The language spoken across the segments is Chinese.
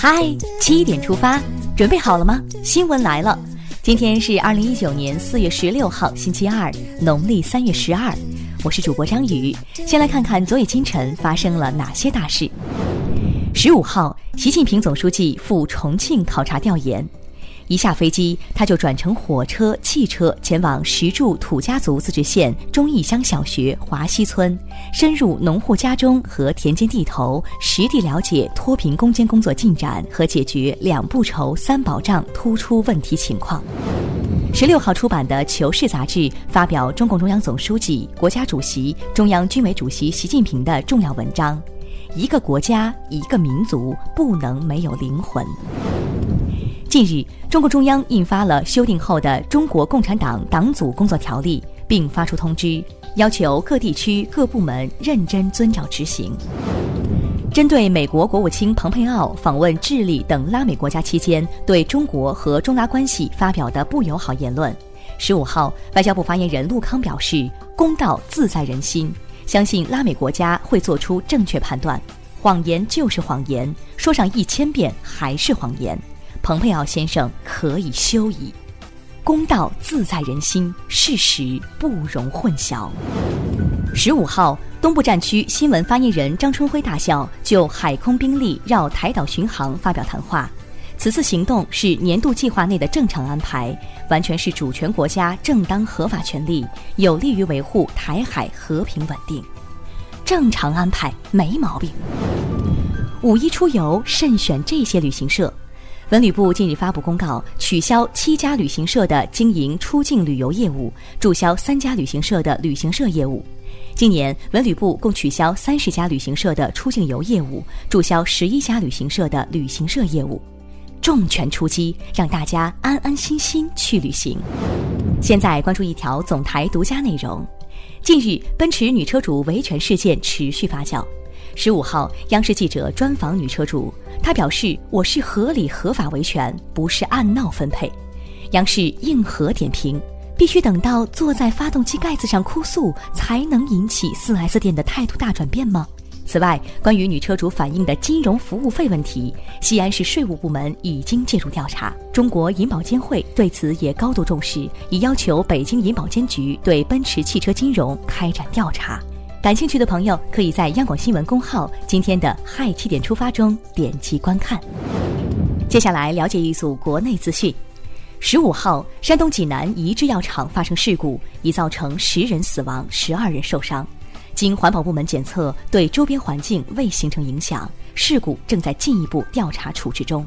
嗨，七点出发，准备好了吗？新闻来了，今天是二零一九年四月十六号，星期二，农历三月十二。我是主播张宇，先来看看昨夜今晨发生了哪些大事。十五号，习近平总书记赴重庆考察调研。一下飞机，他就转乘火车、汽车前往石柱土家族自治县忠义乡小学华西村，深入农户家中和田间地头，实地了解脱贫攻坚工作进展和解决两不愁三保障突出问题情况。十六号出版的《求是》杂志发表中共中央总书记、国家主席、中央军委主席习近平的重要文章：一个国家、一个民族不能没有灵魂。近日，中共中央印发了修订后的《中国共产党党组工作条例》，并发出通知，要求各地区各部门认真遵照执行。针对美国国务卿蓬佩奥访问智利等拉美国家期间对中国和中拉关系发表的不友好言论，十五号，外交部发言人陆康表示：“公道自在人心，相信拉美国家会做出正确判断。谎言就是谎言，说上一千遍还是谎言。”蓬佩奥先生可以休矣，公道自在人心，事实不容混淆。十五号，东部战区新闻发言人张春辉大校就海空兵力绕台岛巡航发表谈话。此次行动是年度计划内的正常安排，完全是主权国家正当合法权利，有利于维护台海和平稳定。正常安排没毛病。五一出游慎选这些旅行社。文旅部近日发布公告，取消七家旅行社的经营出境旅游业务，注销三家旅行社的旅行社业务。今年，文旅部共取消三十家旅行社的出境游业务，注销十一家旅行社的旅行社业务，重拳出击，让大家安安心心去旅行。现在关注一条总台独家内容：近日，奔驰女车主维权事件持续发酵。十五号，央视记者专访女车主，她表示：“我是合理合法维权，不是按闹分配。”央视硬核点评：“必须等到坐在发动机盖子上哭诉，才能引起四 S 店的态度大转变吗？”此外，关于女车主反映的金融服务费问题，西安市税务部门已经介入调查，中国银保监会对此也高度重视，已要求北京银保监局对奔驰汽车金融开展调查。感兴趣的朋友，可以在央广新闻公号今天的“嗨七点出发”中点击观看。接下来了解一组国内资讯：十五号，山东济南一制药厂发生事故，已造成十人死亡、十二人受伤。经环保部门检测，对周边环境未形成影响，事故正在进一步调查处置中。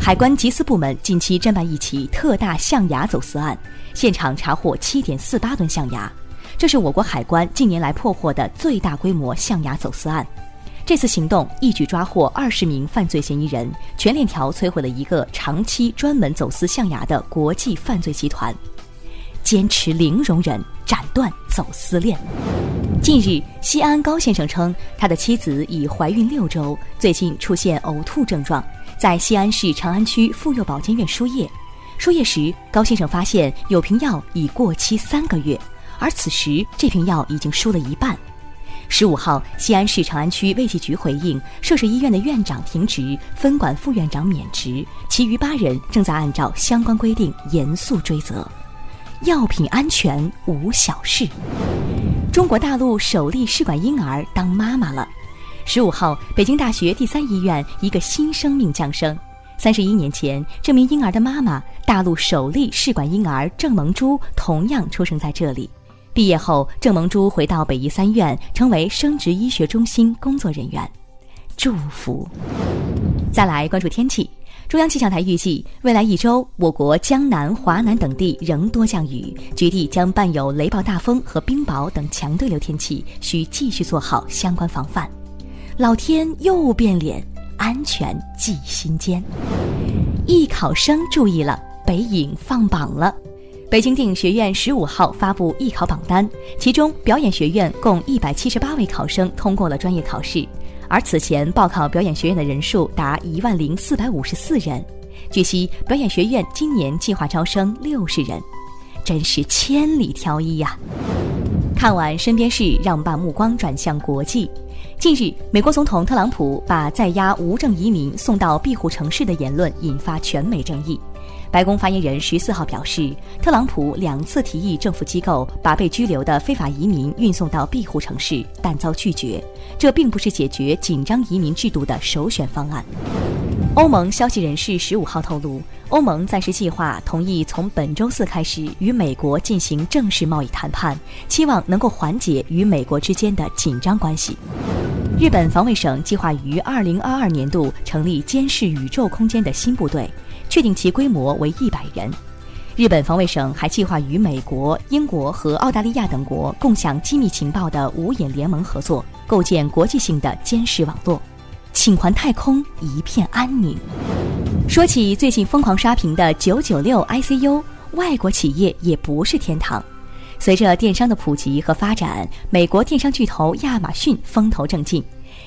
海关缉私部门近期侦办一起特大象牙走私案，现场查获七点四八吨象牙。这是我国海关近年来破获的最大规模象牙走私案。这次行动一举抓获二十名犯罪嫌疑人，全链条摧毁了一个长期专门走私象牙的国际犯罪集团。坚持零容忍，斩断走私链。近日，西安高先生称，他的妻子已怀孕六周，最近出现呕吐症状，在西安市长安区妇幼保健院输液。输液时，高先生发现有瓶药已过期三个月。而此时，这瓶药已经输了一半。十五号，西安市长安区卫计局回应，涉事医院的院长停职，分管副院长免职，其余八人正在按照相关规定严肃追责。药品安全无小事。中国大陆首例试管婴儿当妈妈了。十五号，北京大学第三医院一个新生命降生。三十一年前，这名婴儿的妈妈，大陆首例试管婴儿郑萌珠，同样出生在这里。毕业后，郑萌珠回到北医三院，成为生殖医学中心工作人员。祝福。再来关注天气，中央气象台预计，未来一周，我国江南、华南等地仍多降雨，局地将伴有雷暴大风和冰雹等强对流天气，需继续做好相关防范。老天又变脸，安全记心间。艺考生注意了，北影放榜了。北京电影学院十五号发布艺考榜单，其中表演学院共一百七十八位考生通过了专业考试，而此前报考表演学院的人数达一万零四百五十四人。据悉，表演学院今年计划招生六十人，真是千里挑一呀！看完身边事，让我们把目光转向国际。近日，美国总统特朗普把在押无证移民送到庇护城市的言论引发全美争议。白宫发言人十四号表示，特朗普两次提议政府机构把被拘留的非法移民运送到庇护城市，但遭拒绝。这并不是解决紧张移民制度的首选方案。欧盟消息人士十五号透露，欧盟暂时计划同意从本周四开始与美国进行正式贸易谈判，期望能够缓解与美国之间的紧张关系。日本防卫省计划于二零二二年度成立监视宇宙空间的新部队，确定其规模为一百人。日本防卫省还计划与美国、英国和澳大利亚等国共享机密情报的五眼联盟合作，构建国际性的监视网络。请还太空一片安宁。说起最近疯狂刷屏的九九六 ICU，外国企业也不是天堂。随着电商的普及和发展，美国电商巨头亚马逊风头正劲。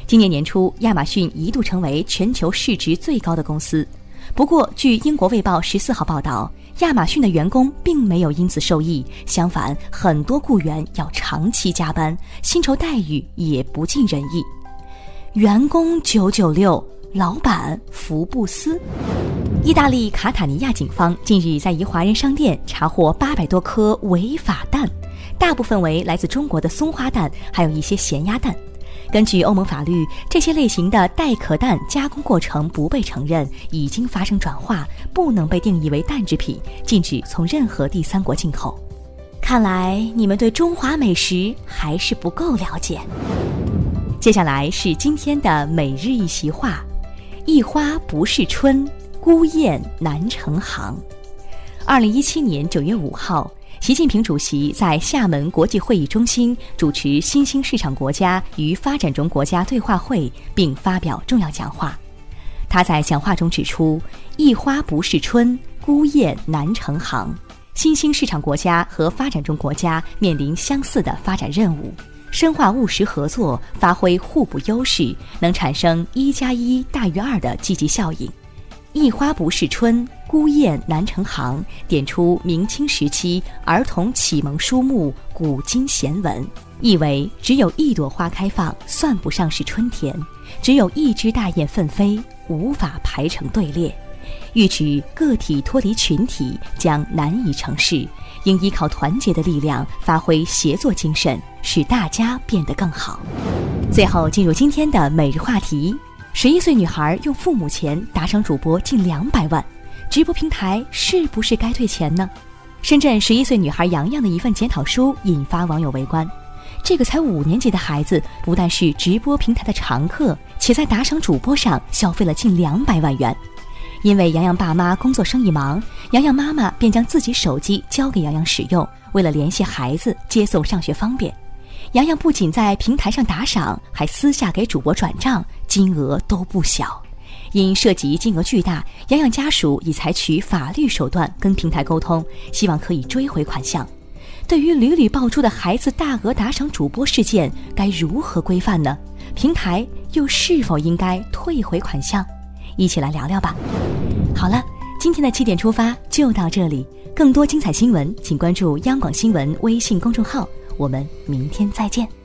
今年年初，亚马逊一度成为全球市值最高的公司。不过，据英国《卫报》十四号报道，亚马逊的员工并没有因此受益，相反，很多雇员要长期加班，薪酬待遇也不尽人意。员工九九六，老板福布斯。意大利卡塔尼亚警方近日在一华人商店查获八百多颗违法蛋，大部分为来自中国的松花蛋，还有一些咸鸭蛋。根据欧盟法律，这些类型的带壳蛋加工过程不被承认，已经发生转化，不能被定义为蛋制品，禁止从任何第三国进口。看来你们对中华美食还是不够了解。接下来是今天的每日一席话：一花不是春。孤雁南成行。二零一七年九月五号，习近平主席在厦门国际会议中心主持新兴市场国家与发展中国家对话会，并发表重要讲话。他在讲话中指出：“一花不是春，孤雁难成行。新兴市场国家和发展中国家面临相似的发展任务，深化务实合作，发挥互补优势，能产生一加一大于二的积极效应。”一花不是春，孤雁南成行，点出明清时期儿童启蒙书目古今贤文，意为只有一朵花开放，算不上是春天；只有一只大雁奋飞，无法排成队列。欲指个体脱离群体将难以成事，应依靠团结的力量，发挥协作精神，使大家变得更好。最后进入今天的每日话题。十一岁女孩用父母钱打赏主播近两百万，直播平台是不是该退钱呢？深圳十一岁女孩洋洋的一份检讨书引发网友围观。这个才五年级的孩子不但是直播平台的常客，且在打赏主播上消费了近两百万元。因为洋洋爸妈工作生意忙，洋洋妈妈便将自己手机交给洋洋使用，为了联系孩子、接送上学方便。洋洋不仅在平台上打赏，还私下给主播转账，金额都不小。因涉及金额巨大，洋洋家属已采取法律手段跟平台沟通，希望可以追回款项。对于屡屡爆出的孩子大额打赏主播事件，该如何规范呢？平台又是否应该退回款项？一起来聊聊吧。好了，今天的七点出发就到这里，更多精彩新闻，请关注央广新闻微信公众号。我们明天再见。